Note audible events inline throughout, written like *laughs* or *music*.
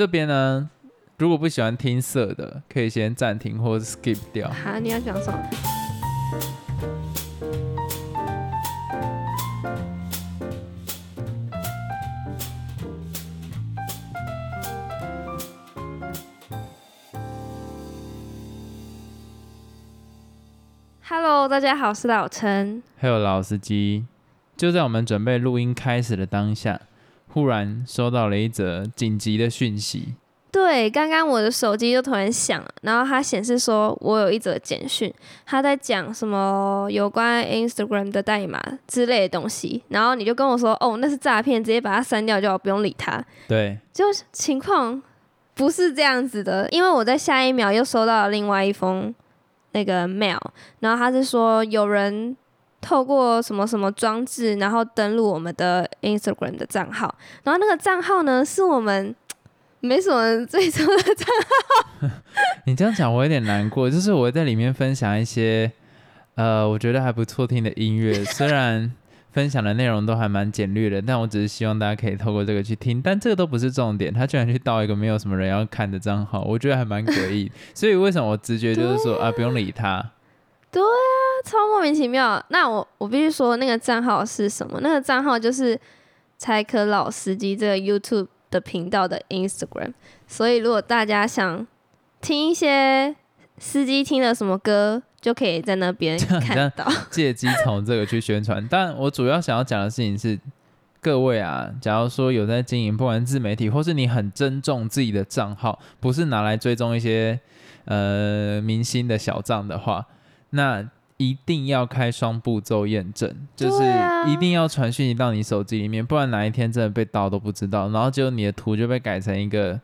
这边呢，如果不喜欢听色的，可以先暂停或者 skip 掉。好，你要讲什么？Hello，大家好，我是老陈。还有老司机，就在我们准备录音开始的当下，忽然收到了一则紧急的讯息。对，刚刚我的手机就突然响了，然后它显示说我有一则简讯，他在讲什么有关 Instagram 的代码之类的东西，然后你就跟我说，哦，那是诈骗，直接把它删掉就好，不用理它。对，就是情况不是这样子的，因为我在下一秒又收到了另外一封那个 mail，然后他是说有人透过什么什么装置，然后登录我们的 Instagram 的账号，然后那个账号呢是我们没什么追踪的账号。你这样讲我有点难过，就是我会在里面分享一些呃我觉得还不错听的音乐，虽然分享的内容都还蛮简略的，但我只是希望大家可以透过这个去听，但这个都不是重点，他居然去盗一个没有什么人要看的账号，我觉得还蛮诡异，所以为什么我直觉就是说啊不用理他，对啊，超莫名其妙。那我我必须说，那个账号是什么？那个账号就是柴可老司机这个 YouTube 的频道的 Instagram。所以如果大家想听一些司机听了什么歌，就可以在那边看到。*laughs* *laughs* 借机从这个去宣传。但我主要想要讲的事情是，各位啊，假如说有在经营不管自媒体，或是你很珍重自己的账号，不是拿来追踪一些呃明星的小账的话，那一定要开双步骤验证，就是一定要传讯息到你手机里面，不然哪一天真的被盗都不知道，然后结果你的图就被改成一个。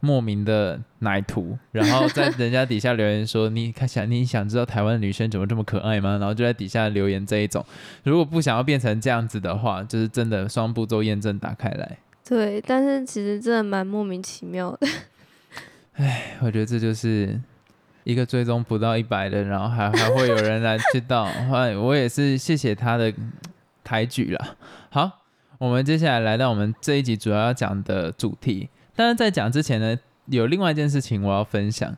莫名的奶图，然后在人家底下留言说：“你看想你想知道台湾的女生怎么这么可爱吗？”然后就在底下留言这一种。如果不想要变成这样子的话，就是真的双步骤验证打开来。对，但是其实真的蛮莫名其妙的。哎我觉得这就是一个追踪不到一百的，然后还还会有人来知道。*laughs* 哎，我也是谢谢他的抬举啦。好，我们接下来来到我们这一集主要要讲的主题。但是在讲之前呢，有另外一件事情我要分享。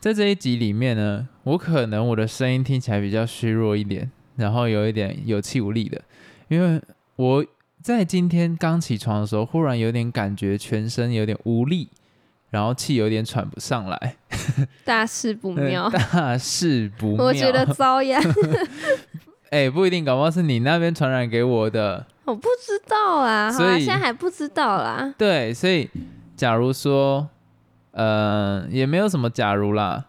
在这一集里面呢，我可能我的声音听起来比较虚弱一点，然后有一点有气无力的，因为我在今天刚起床的时候，忽然有点感觉全身有点无力，然后气有点喘不上来，*laughs* 大事不嗯妙，*laughs* 大事不妙。我觉得遭殃。*laughs* 哎、不一定，搞不好是你那边传染给我的。我不知道啊，好啦，所以现在还不知道啦。对，所以假如说，呃，也没有什么假如啦，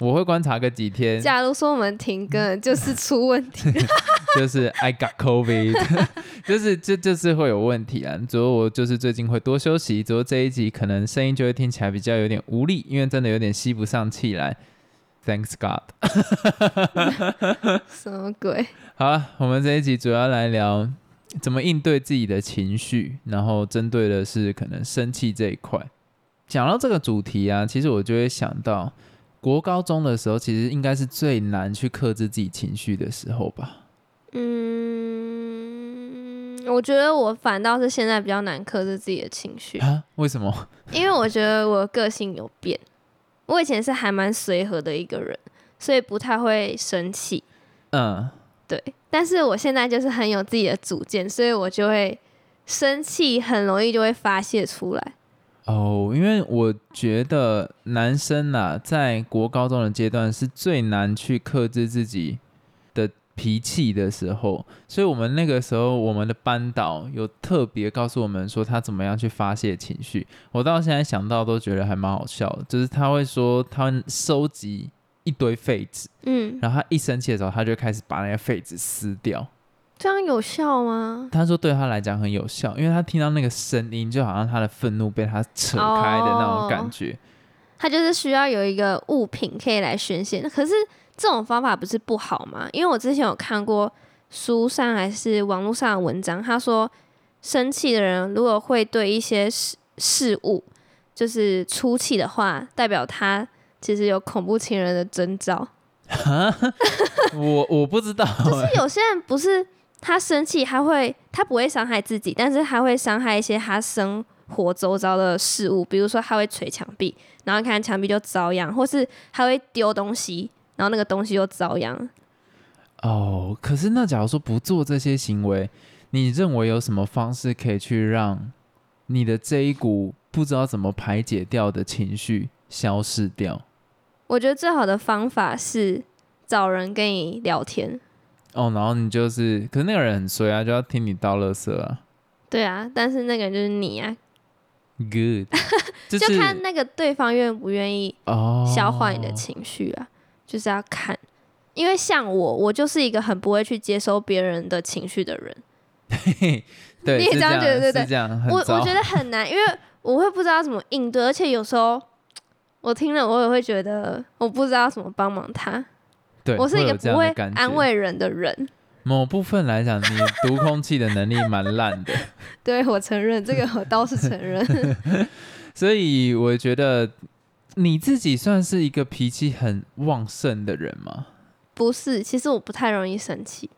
我会观察个几天，假如说我们停更，就是出问题。*laughs* 就是 I got COVID，*laughs* 就是这就是会有问题啊。主要我就是最近会多休息，只有这一集可能声音就会听起来比较有点无力，因为真的有点吸不上气来。Thanks God。*laughs* 什么鬼？好了，我们这一集主要来聊怎么应对自己的情绪，然后针对的是可能生气这一块。讲到这个主题啊，其实我就会想到，国高中的时候，其实应该是最难去克制自己情绪的时候吧。嗯，我觉得我反倒是现在比较难克制自己的情绪，啊？为什么？因为我觉得我个性有变。我以前是还蛮随和的一个人，所以不太会生气。嗯，对，但是我现在就是很有自己的主见，所以我就会生气，很容易就会发泄出来。哦，因为我觉得男生啊，在国高中的阶段是最难去克制自己的脾气的时候，所以我们那个时候，我们的班导有特别告诉我们说他怎么样去发泄情绪。我到现在想到都觉得还蛮好笑的，就是他会说他收集一堆废纸，嗯，然后他一生气的时候，他就开始把那些废纸撕掉。这样有效吗？他说对他来讲很有效，因为他听到那个声音，就好像他的愤怒被他扯开的那种感觉。他就是需要有一个物品可以来宣泄。可是这种方法不是不好吗？因为我之前有看过书上还是网络上的文章，他说生气的人如果会对一些事事物就是出气的话，代表他其实有恐怖情人的征兆。我我不知道、就是有些人不是他生气，他会他不会伤害自己，但是他会伤害一些他生活周遭的事物，比如说他会捶墙壁，然后看墙壁就遭殃，或是他会丢东西，然后那个东西就遭殃。哦，可是那假如说不做这些行为，你认为有什么方式可以去让你的这一股不知道怎么排解掉的情绪消失掉？我觉得最好的方法是找人跟你聊天。哦，然后你就是，可是那个人很衰啊，就要听你倒垃圾啊。对啊，但是那个人就是你啊，Good，就 *laughs* 就是看那个对方愿不愿意哦，消化你的情绪啊，就是要看。因为像我，我就是一个很不会去接收别人的情绪的人。*laughs* 对，你也这样是这样觉得对不对是这样，很我我觉得很难，因为我会不知道怎么应对，而且有时候我听了我也会觉得我不知道怎么帮忙他。对，我是一个不会安慰人的人，某部分来讲，你读空气的能力蛮烂的，*laughs* 对我承认这个，我倒是承认。*laughs* 所以我觉得你自己算是一个脾气很旺盛的人吗？不是，其实我不太容易生气。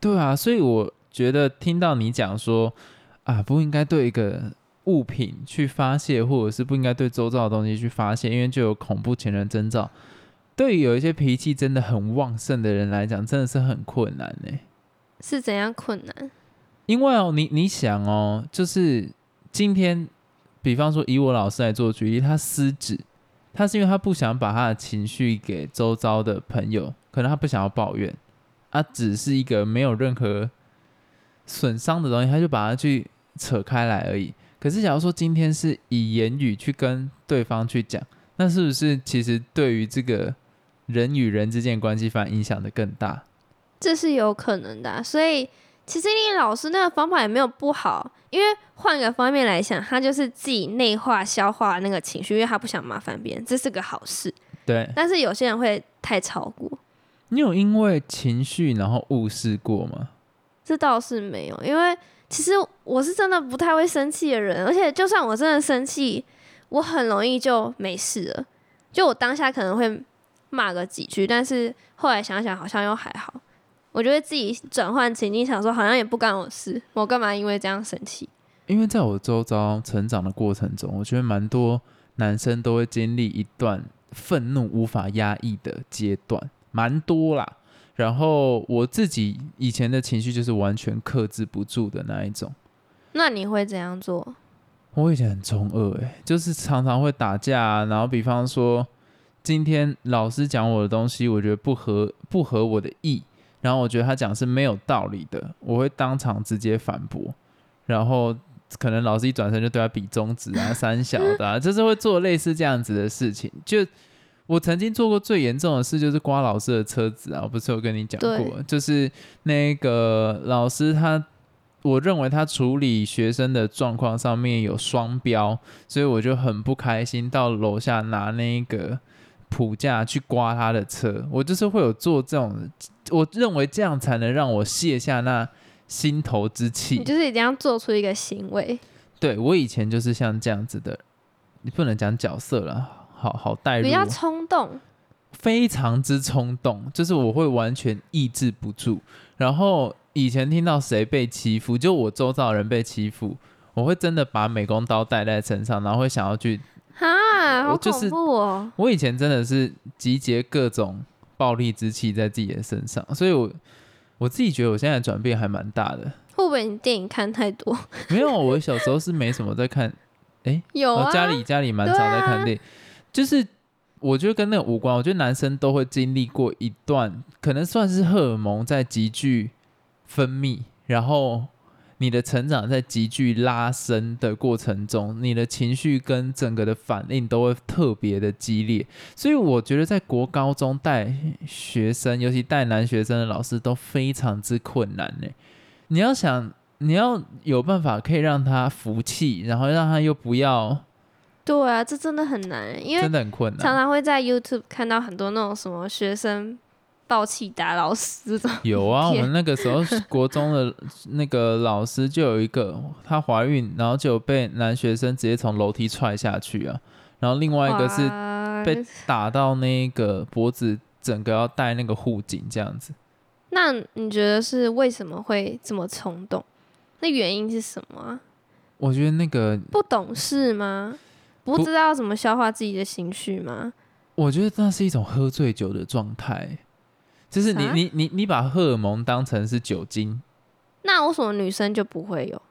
对啊，所以我觉得听到你讲说啊，不应该对一个物品去发泄，或者是不应该对周遭的东西去发泄，因为就有恐怖情人征兆。对于有一些脾气真的很旺盛的人来讲，真的是很困难呢。是怎样困难？因为哦，你你想哦，就是今天，比方说以我老师来做举例，他失职，他是因为他不想把他的情绪给周遭的朋友，可能他不想要抱怨，他只是一个没有任何损伤的东西，他就把它去扯开来而已。可是假如说今天是以言语去跟对方去讲，那是不是其实对于这个人与人之间关系反而影响的更大？这是有可能的啊、所以其实你老师那个方法也没有不好，因为换个方面来想，他就是自己内化消化那个情绪，因为他不想麻烦别人，这是个好事。对但是有些人会太超过，你有因为情绪然后误事过吗？这倒是没有，因为其实我是真的不太会生气的人，而且就算我真的生气，我很容易就没事了。就我当下可能会骂个几句，但是后来想想好像又还好。我觉得自己转换情境，想说好像也不干我事，我干嘛因为这样生气？因为在我周遭成长的过程中，我觉得蛮多男生都会经历一段愤怒无法压抑的阶段，蛮多啦。然后我自己以前的情绪就是完全克制不住的那一种。那你会怎样做？我以前很中二诶、就是常常会打架、啊，然后比方说今天老师讲我的东西，我觉得不合不合我的意，然后我觉得他讲是没有道理的，我会当场直接反驳，然后可能老师一转身就对他比中指啊、*laughs* 三小的、啊，就是会做类似这样子的事情。就我曾经做过最严重的事，就是刮老师的车子啊，我不是有跟你讲过，就是那个老师他。我认为他处理学生的状况上面有双标，所以我就很不开心，到楼下拿那个普架去刮他的车。我就是会有做这种，我认为这样才能让我卸下那心头之你气。就是一定要做出一个行为，对我以前就是像这样子的，你不能讲角色了，好好带入比较哦，冲动。非常之冲动，就是我会完全抑制不住。然后以前听到谁被欺负，就我周遭的人被欺负，我会真的把美工刀带在身上，然后会想要去。哈，好我就是恐怖哦！我以前真的是集结各种暴力之气在自己的身上，所以我我自己觉得我现在转变还蛮大的。会不会你电影看太多？没有，我小时候是没什么在看，*laughs* 哎有啊，我家里家里蛮常在看电影，就是我觉得跟那个无关。我觉得男生都会经历过一段，可能算是荷尔蒙在急剧分泌，然后你的成长在急剧拉伸的过程中，你的情绪跟整个的反应都会特别的激烈。所以我觉得在国高中带学生，尤其带男学生的老师都非常之困难呢。你要想，你要有办法可以让他服气，然后让他又不要，对啊，这真的很难，因为真的很困难常。常会在 YouTube 看到很多那种什么学生暴气打老师这种。*laughs* 有啊，我们那个时候国中的那个老师就有一个，她怀孕，然后就被男学生直接从楼梯踹下去啊，然后另外一个是被打到那个脖子，整个要戴那个护颈这样子。那你觉得是为什么会这么冲动？那原因是什么啊？我觉得那个，不懂事吗？不不知道怎么消化自己的情绪吗？我觉得那是一种喝醉酒的状态，就是你啥你你你把荷尔蒙当成是酒精。那为什么女生就不会有？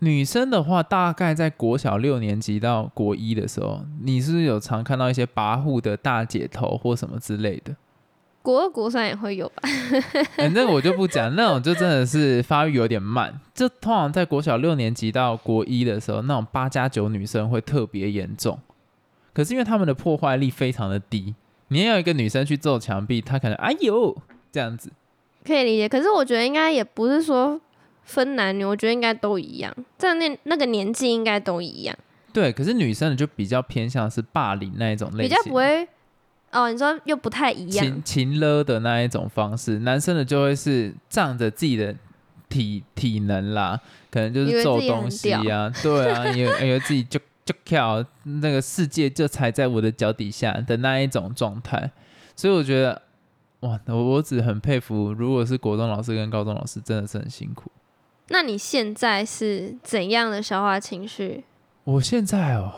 女生的话，大概在国小六年级到国一的时候，你是不是有常看到一些跋扈的大姐头或什么之类的？*laughs* 国二、国三也会有吧？*laughs* 反正我就不讲，那种就真的是发育有点慢。就通常在国小六年级到国一的时候，那种八加九女生会特别严重。可是因为她们的破坏力非常的低，你要有一个女生去揍墙壁，她可能哎呦这样子。可以理解。可是我觉得应该也不是说分男女，我觉得应该都一样，在那那个年纪应该都一样，对，可是女生的就比较偏向是霸凌那一种类比型，较不会。哦，你说又不太一样情，情勒的那一种方式，男生的就会是仗着自己的体体能啦，可能就是揍东西啊，对啊，因为以为自己就就跳，那个世界就踩在我的脚底下的那一种状态，所以我觉得，哇，我我只很佩服，如果是国中老师跟高中老师，真的是很辛苦。那你现在是怎样的消化情绪？我现在哦，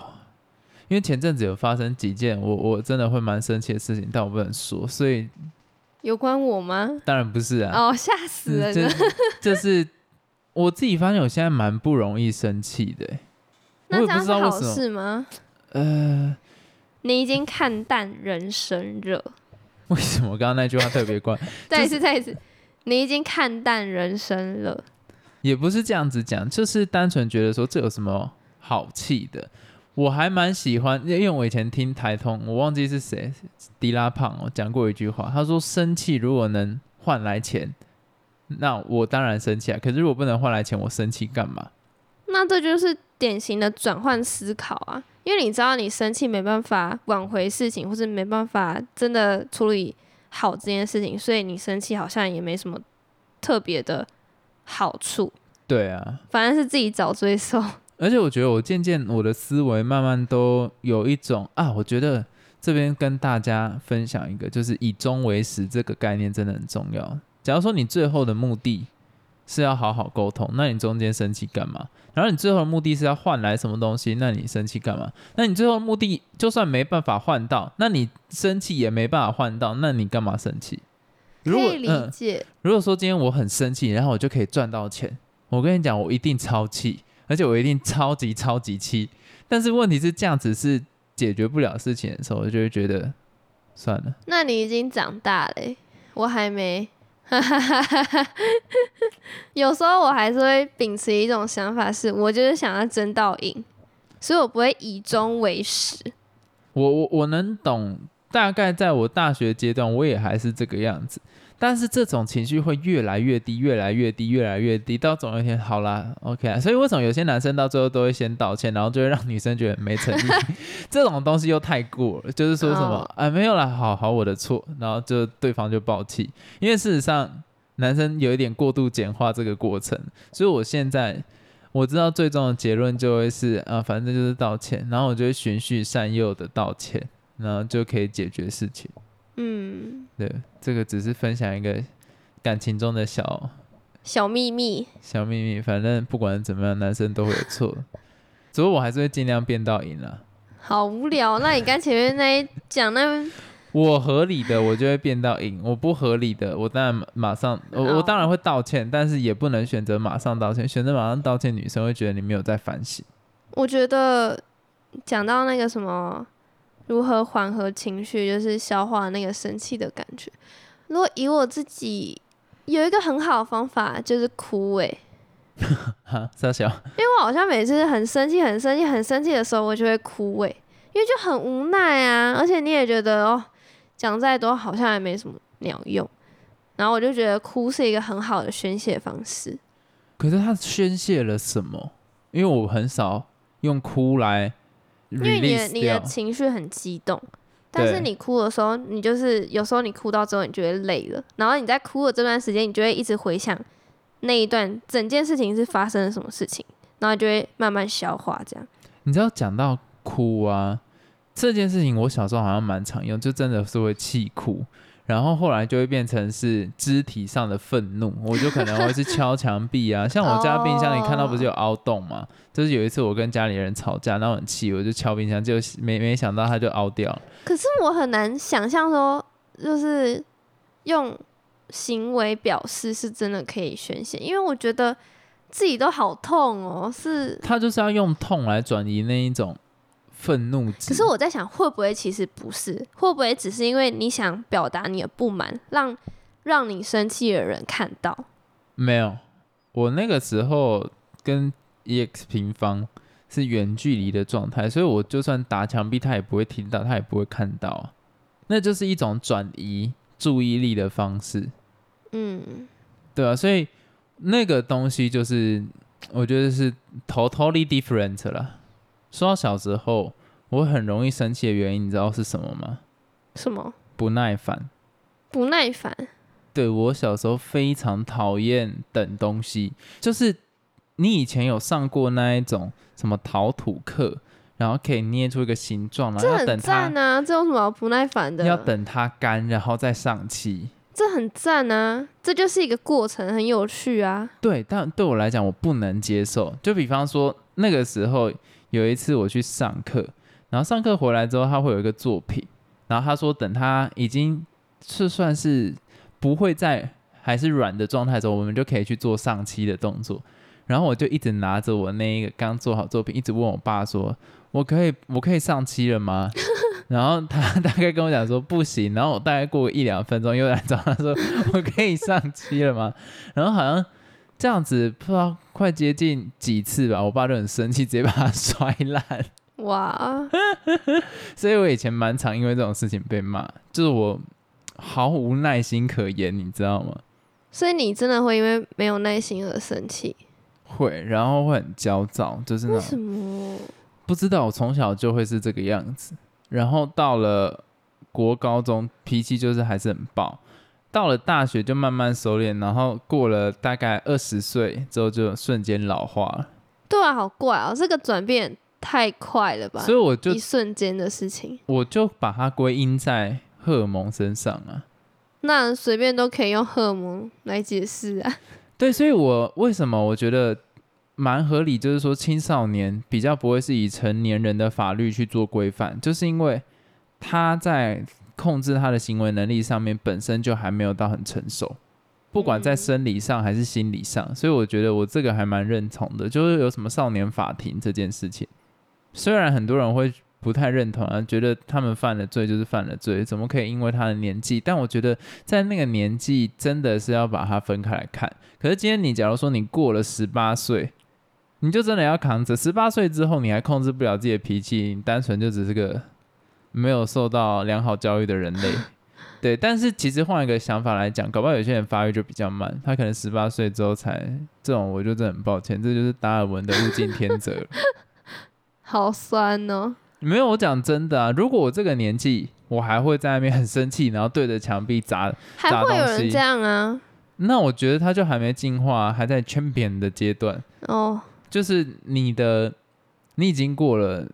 因为前阵子有发生几件我我真的会蛮生气的事情，但我不能说，所以有关我吗？当然不是啊。哦，吓死人这了！*laughs* 就是我自己发现，我现在蛮不容易生气的那这样是好。事吗？呃，你已经看淡人生了。*laughs* 为什么刚刚那句话特别怪？*laughs* 再一次，再一次，你已经看淡人生了。也不是这样子讲，就是单纯觉得说这有什么好气的。我还蛮喜欢，因为我以前听台通，我忘记是谁，迪拉胖哦讲过一句话，他说生气如果能换来钱，那我当然生气啊。可是如果不能换来钱，我生气干嘛？那这就是典型的转换思考啊，因为你知道你生气没办法挽回事情，或是没办法真的处理好这件事情，所以你生气好像也没什么特别的好处，对啊，反正是自己找罪受。*laughs* 而且我觉得我渐渐我的思维慢慢都有一种啊，我觉得这边跟大家分享一个，就是以终为始这个概念真的很重要。假如说你最后的目的是要好好沟通，那你中间生气干嘛？然后你最后的目的是要换来什么东西，那你生气干嘛？那你最后的目的就算没办法换到，那你生气也没办法换到，那你干嘛生气？可以理如果嗯，解，如果说今天我很生气，然后我就可以赚到钱，我跟你讲，我一定超气，而且我一定超级超级气。但是问题是，这样子是解决不了事情的时候，我就会觉得算了。那你已经长大了欸、我还没。*laughs* 有时候我还是会秉持一种想法是，我就是想要争到赢，所以我不会以终为始。我我我能懂，大概在我大学阶段，我也还是这个样子。但是这种情绪会越来越低，越来越低，越来越低，到总有一天好啦，OK 啊。所以为什么有些男生到最后都会先道歉，然后就会让女生觉得没诚意？*laughs* 这种东西又太过了，就是说什么哦啊没有啦，好好我的错，然后就对方就爆气。因为事实上，男生有一点过度简化这个过程，所以我现在我知道最终的结论就会是啊，反正就是道歉，然后我就会循序善诱的道歉，然后就可以解决事情。嗯，对，这个只是分享一个感情中的小小秘密，小秘密，反正不管怎么样，男生都会有错，*laughs* 只不过我还是会尽量变到赢了。好无聊。那你刚前面那一讲那我合理的，我就会变到赢；我不合理的，我当然马上，我我哦当然会道歉，但是也不能选择马上道歉。选择马上道歉，女生会觉得你没有在反省。我觉得讲到那个什么如何缓和情绪，就是消化那个生气的感觉。如果以我自己有一个很好的方法，就是哭诶、*laughs* 哈，傻小，因为我好像每次很生气、很生气、很生气的时候，我就会哭诶、因为就很无奈啊，而且你也觉得哦，讲再多好像也没什么鸟用，然后我就觉得哭是一个很好的宣泄方式。可是他宣泄了什么？因为我很少用哭来因为你的你的。情绪很激动，但是你哭的时候，你就是有时候你哭到之后，你就会累了，然后你在哭的这段时间，你就会一直回想那一段整件事情是发生了什么事情，然后就会慢慢消化这样。你知道讲到哭啊这件事情，我小时候好像蛮常用，就真的是会气哭。然后后来就会变成是肢体上的愤怒，我就可能会是 *laughs* 敲墙壁啊，像我家冰箱你看到不是有凹洞吗？就是有一次我跟家里人吵架，然后很气，我就敲冰箱，就没没想到它就凹掉了。可是我很难想象说，就是用行为表示是真的可以宣泄，因为我觉得自己都好痛哦，是。他就是要用痛来转移那一种愤怒值。可是我在想，会不会其实不是？会不会只是因为你想表达你的不满，让让你生气的人看到？没有，我那个时候跟 EX 平方是远距离的状态，所以我就算打墙壁，他也不会听到，他也不会看到啊。那就是一种转移注意力的方式。嗯，对啊，所以那个东西就是我觉得是 totally different 了。说到小时候我很容易生气的原因，你知道是什么吗？什么？不耐烦。不耐烦。对我小时候非常讨厌等东西，就是你以前有上过那一种什么陶土课，然后可以捏出一个形状，然后要等它啊，这有什么不耐烦的？要等它干，然后再上漆。这很赞啊，这就是一个过程，很有趣啊。对，但对我来讲，我不能接受。就比方说，那个时候有一次我去上课，然后上课回来之后，他会有一个作品，然后他说等他已经是算是。不会再还是软的状态的时候，我们就可以去做上漆的动作。然后我就一直拿着我那一个刚做好作品，一直问我爸说：“我可以，我可以上漆了吗？” *laughs* 然后他大概跟我讲说：“不行。”然后我大概过一两分钟又来找他说：“我可以上漆了吗？”然后好像这样子不知道快接近几次吧，我爸就很生气，直接把它摔烂。哇！*laughs* 所以我以前蛮常因为这种事情被骂，就是我。毫无耐心可言，你知道吗？所以你真的会因为没有耐心而生气？会，然后会很焦躁，就是那为什么？不知道，我从小就会是这个样子。然后到了国高中，脾气就是还是很暴。到了大学就慢慢收敛，然后过了大概二十岁之后，就瞬间老化了。对啊，好怪啊！这个转变太快了吧？所以我就一瞬间的事情，我就把它归因在。荷尔蒙身上啊，那随便都可以用荷尔蒙来解释啊。对，所以我为什么我觉得蛮合理，就是说青少年比较不会是以成年人的法律去做规范，就是因为他在控制他的行为能力上面本身就还没有到很成熟，不管在生理上还是心理上。所以我觉得我这个还蛮认同的，就是有什么少年法庭这件事情，虽然很多人会。不太认同啊，觉得他们犯了罪就是犯了罪，怎么可以因为他的年纪？但我觉得在那个年纪真的是要把它分开来看。可是今天你假如说你过了十八岁，你就真的要扛着。十八岁之后你还控制不了自己的脾气，你单纯就只是个没有受到良好教育的人类。*laughs* 对，但是其实换一个想法来讲，搞不好有些人发育就比较慢，他可能十八岁之后才这种，我就真的很抱歉，这就是达尔文的物竞天择。*laughs* 好酸哦。没有，我讲真的啊！如果我这个年纪，我还会在那边很生气，然后对着墙壁砸砸东西，还会有人这样啊？那我觉得他就还没进化，还在 champion 的阶段哦。就是你的，你已经过了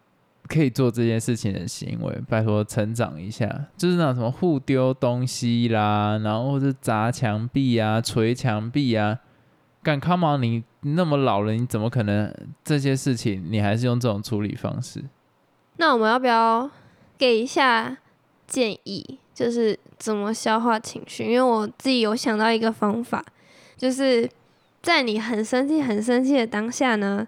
可以做这件事情的行为，拜托成长一下。就是那种什么互丢东西啦，然后或者砸墙壁啊、捶墙壁啊，敢 come on！你那么老了，你怎么可能这些事情你还是用这种处理方式？那我们要不要给一下建议，就是怎么消化情绪？因为我自己有想到一个方法，就是在你很生气、很生气的当下呢，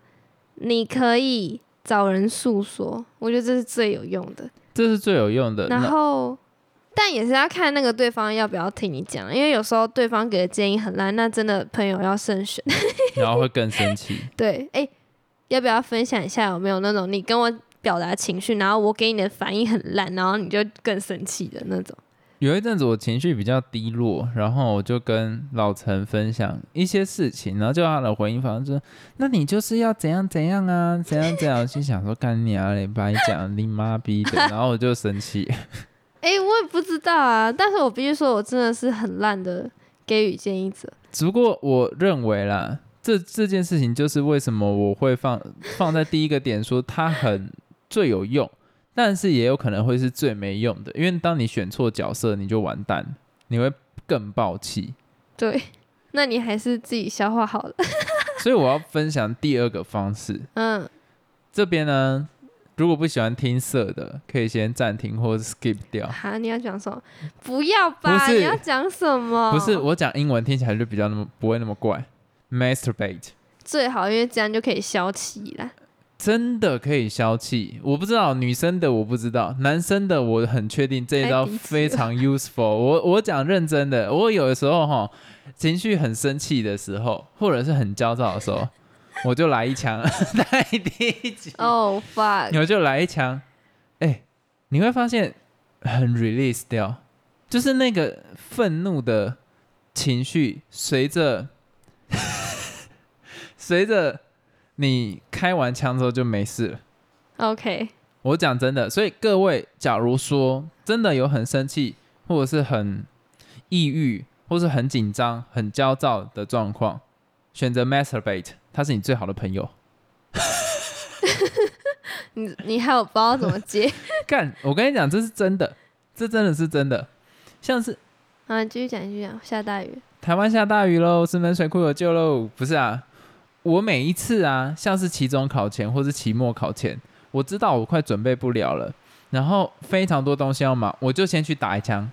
你可以找人诉说。我觉得这是最有用的，这是最有用的。然后，但也是要看那个对方要不要听你讲，因为有时候对方给的建议很烂，那真的朋友要慎选，*laughs* 然后会更生气。对，哎，要不要分享一下？有没有那种你跟我？表达情绪，然后我给你的反应很烂，然后你就更生气的那种。有一阵子我情绪比较低落，然后我就跟老陈分享一些事情，然后就他的回应方式，那你就是要怎样怎样啊，怎样怎样。心想说干你啊，你把你讲你妈逼的，然后我就生气。*laughs* 哎，我也不知道啊，但是我必须说，我真的是很烂的给予建议者。只不过我认为啦，这这件事情就是为什么我会放放在第一个点，说它很。最有用，但是也有可能会是最没用的，因为当你选错角色，你就完蛋。你会更爆气。对，那你还是自己消化好了。*laughs* 所以我要分享第二个方式。嗯，这边呢，如果不喜欢听色的，可以先暂停或者 skip 掉。哈，你要讲什么？不要吧？不你要讲什么？不是我讲英文听起来就比较那么不会那么怪。Masturbate 最好，因为这样就可以消气啦。真的可以消气，我不知道女生的我不知道，男生的我很确定这一招非常 useful 我。我讲认真的，我有的时候哈情绪很生气的时候，或者是很焦躁的时候，*laughs* 我就来一枪，*laughs* 太低级，哦、fuck，我就来一枪，哎、你会发现很 release 掉，就是那个愤怒的情绪随着 *laughs* 随着你开完枪之后就没事了。OK，我讲真的，所以各位，假如说真的有很生气，或者是很抑郁，或是很紧张、很焦躁的状况，选择 masturbate，他是你最好的朋友。*laughs* 你你还有不知道怎么接 *laughs* 干，我跟你讲，这是真的，这真的是真的。像是啊？你继续讲，继续讲。下大雨，台湾下大雨喽，石门水库有救喽，不是啊？我每一次啊，像是期中考前或是期末考前，我知道我快准备不了了，然后非常多东西要忙，我就先去打一枪。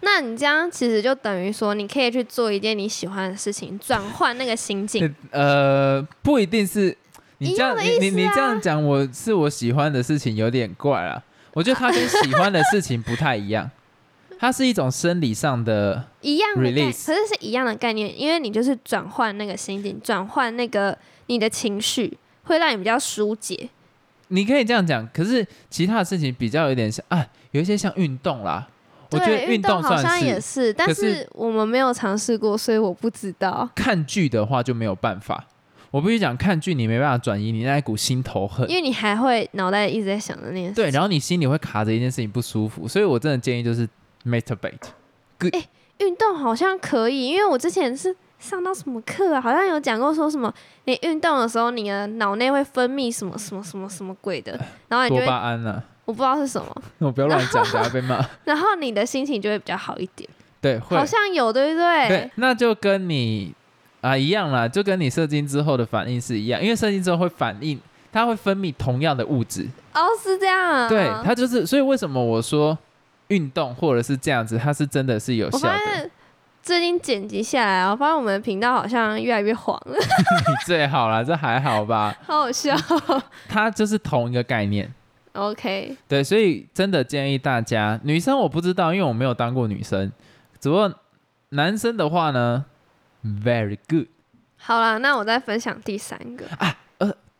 那你这样其实就等于说，你可以去做一件你喜欢的事情，转换那个心境。*laughs* 呃，不一定是你这样，你你你这啊样讲，我是我喜欢的事情有点怪啊。我觉得它跟喜欢的事情不太一样，它是一种生理上的，一样的概，Release 可是是一样的概念，因为你就是转换那个心境，转换那个你的情绪，会让你比较疏解。你可以这样讲。可是其他的事情比较有点像啊，有一些像运动啦，我觉得，运动好像也是。但是是我们没有尝试过，所以我不知道。看剧的话就没有办法。我必须讲，看剧你没办法转移你那一股心头恨因，为你还会脑袋一直在想着那件事。对，然后你心里会卡着一件事情不舒服，所以我真的建议就是 masturbate 哎。运动好像可以，因为我之前是上到什么课啊，好像有讲过说什么，你运动的时候，你的脑内会分泌什么什么什么什么鬼的，然后多巴胺啊，我不知道是什么，*laughs* 我不要乱讲，等下被骂。*laughs* 然后你的心情就会比较好一点，对，会好像有对不对？对，那就跟你啊一样啦，就跟你射精之后的反应是一样，因为射精之后会反应，它会分泌同样的物质，哦，是这样啊。对，它就是，所以为什么我说运动或者是这样子，它是真的是有效的。发现最近剪辑下来，我发现我们的频道好像越来越黄了，你 *laughs* 最好啦，这还好吧？*laughs* 好好笑。它就是同一个概念。OK，对，所以真的建议大家，女生我不知道，因为我没有当过女生，只不过男生的话呢，very good。好啦，那我再分享第三个，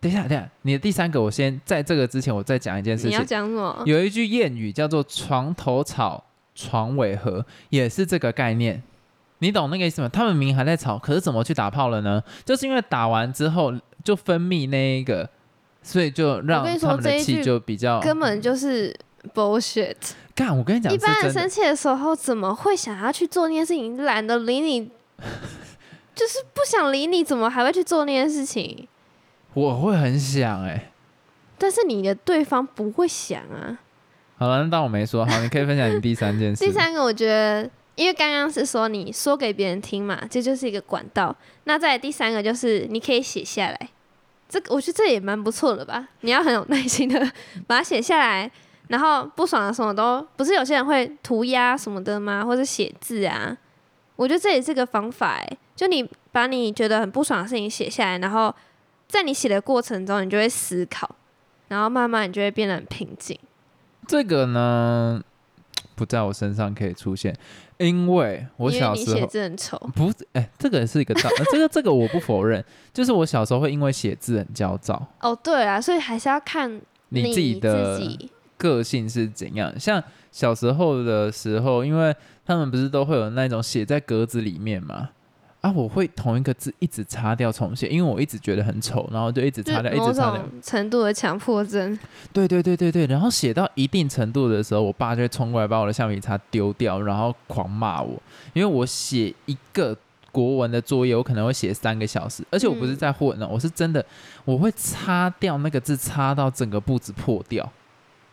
等一下，等一下，你的第三个，我先在这个之前，我再讲一件事情你要。讲什么？有一句谚语叫做“床头吵，床尾和”，也是这个概念。你懂那个意思吗？他们明明还在吵，可是怎么去打炮了呢？就是因为打完之后就分泌那一个，所以就让我跟你说他们的气这一句就比较根本就是 bullshit。干。我跟你讲，一般人生。气的时候，怎么会想要去做那件事情？懒得理你，*laughs* 就是不想理你，怎么还会去做那件事情？我会很想哎、但是你的对方不会想啊。好了，那当我没说。好，你可以分享你第三件事。*laughs* 第三个，我觉得，因为刚刚是说你说给别人听嘛，这就是一个管道。那再第三个就是你可以写下来，这个我觉得这也蛮不错的吧。你要很有耐心的把它写下来，然后不爽的什么都不是有些人会涂鸦什么的吗？或者写字啊？我觉得这也是个方法哎、就你把你觉得很不爽的事情写下来，然后在你写的过程中，你就会思考，然后慢慢你就会变得很平静。这个呢，不在我身上可以出现，因为我小时候写字很丑。不是，哎、这个是一个道，呃这个这个我不否认，就是我小时候会因为写字很焦躁。哦，对啊，所以还是要看你自己的个性是怎样？像小时候的时候，因为他们不是都会有那种写在格子里面嘛？啊，我会同一个字一直擦掉重写，因为我一直觉得很丑，然后就一直擦掉，一直擦掉。程度的强迫症。对对对对对，然后写到一定程度的时候，我爸就会冲过来把我的橡皮擦丢掉，然后狂骂我，因为我写一个国文的作业，我可能会写三个小时，而且我不是嗯在混呢，我是真的，我会擦掉那个字，擦到整个布子破掉。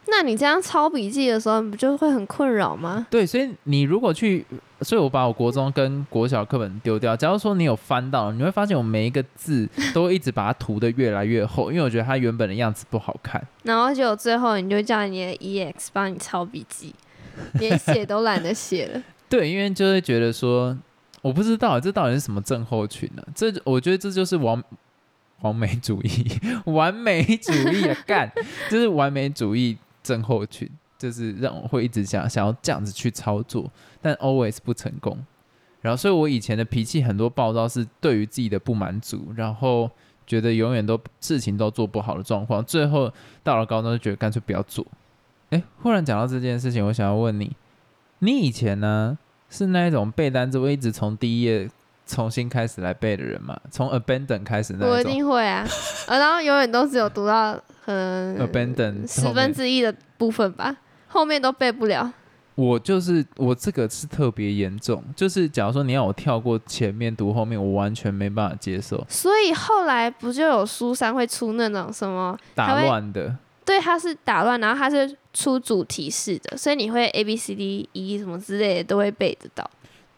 那你这样抄笔记的时候，你不就会很困扰吗？对，所以你如果去，所以我把我国中跟国小课本丢掉。假如说你有翻到，你会发现我每一个字都一直把它涂的越来越厚，因为我觉得它原本的样子不好看。然后就最后你就叫你的 EX 帮你抄笔记，连写都懒得写了。对，因为就会觉得说，我不知道这到底是什么症候群呢、这我觉得这就是完完美主义，*laughs* 完美主义啊，干，就是完美主义症候群，就是让我会一直想想要这样子去操作，但 always 不成功。然后，所以我以前的脾气很多暴躁是对于自己的不满足，然后觉得永远都事情都做不好的状况，最后到了高中就觉得干脆不要做。哎，忽然讲到这件事情，我想要问你，你以前呢是那一种背单词会一直从第一页重新开始来背的人嘛？从 abandon 开始那我一定会啊，呃然后永远都只有读到嗯 abandon 十分之一的部分吧，后面都背不了。我就是我这个是特别严重，就是假如说你要我跳过前面读后面，我完全没办法接受，所以后来不就有书商会出那种什么？打会乱的。对，它是打乱，然后它是出主题式的，所以你会 A B C D E 什么之类的都会背得到。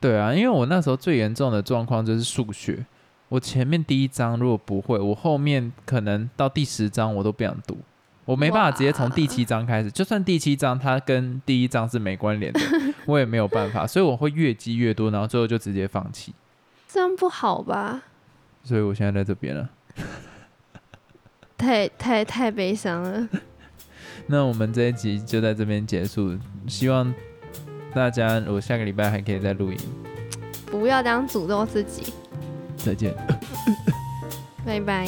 对啊，因为我那时候最严重的状况就是数学，我前面第一章如果不会，我后面可能到第十章我都不想读，我没办法直接从第七章开始，就算第七章它跟第一章是没关联的，*laughs* 我也没有办法，所以我会越积越多，然后最后就直接放弃。这样不好吧？所以我现在在这边了。太太太悲伤了。*laughs* 那我们这一集就在这边结束，希望大家我下个礼拜还可以再录音。不要这样诅咒自己。再见。拜拜。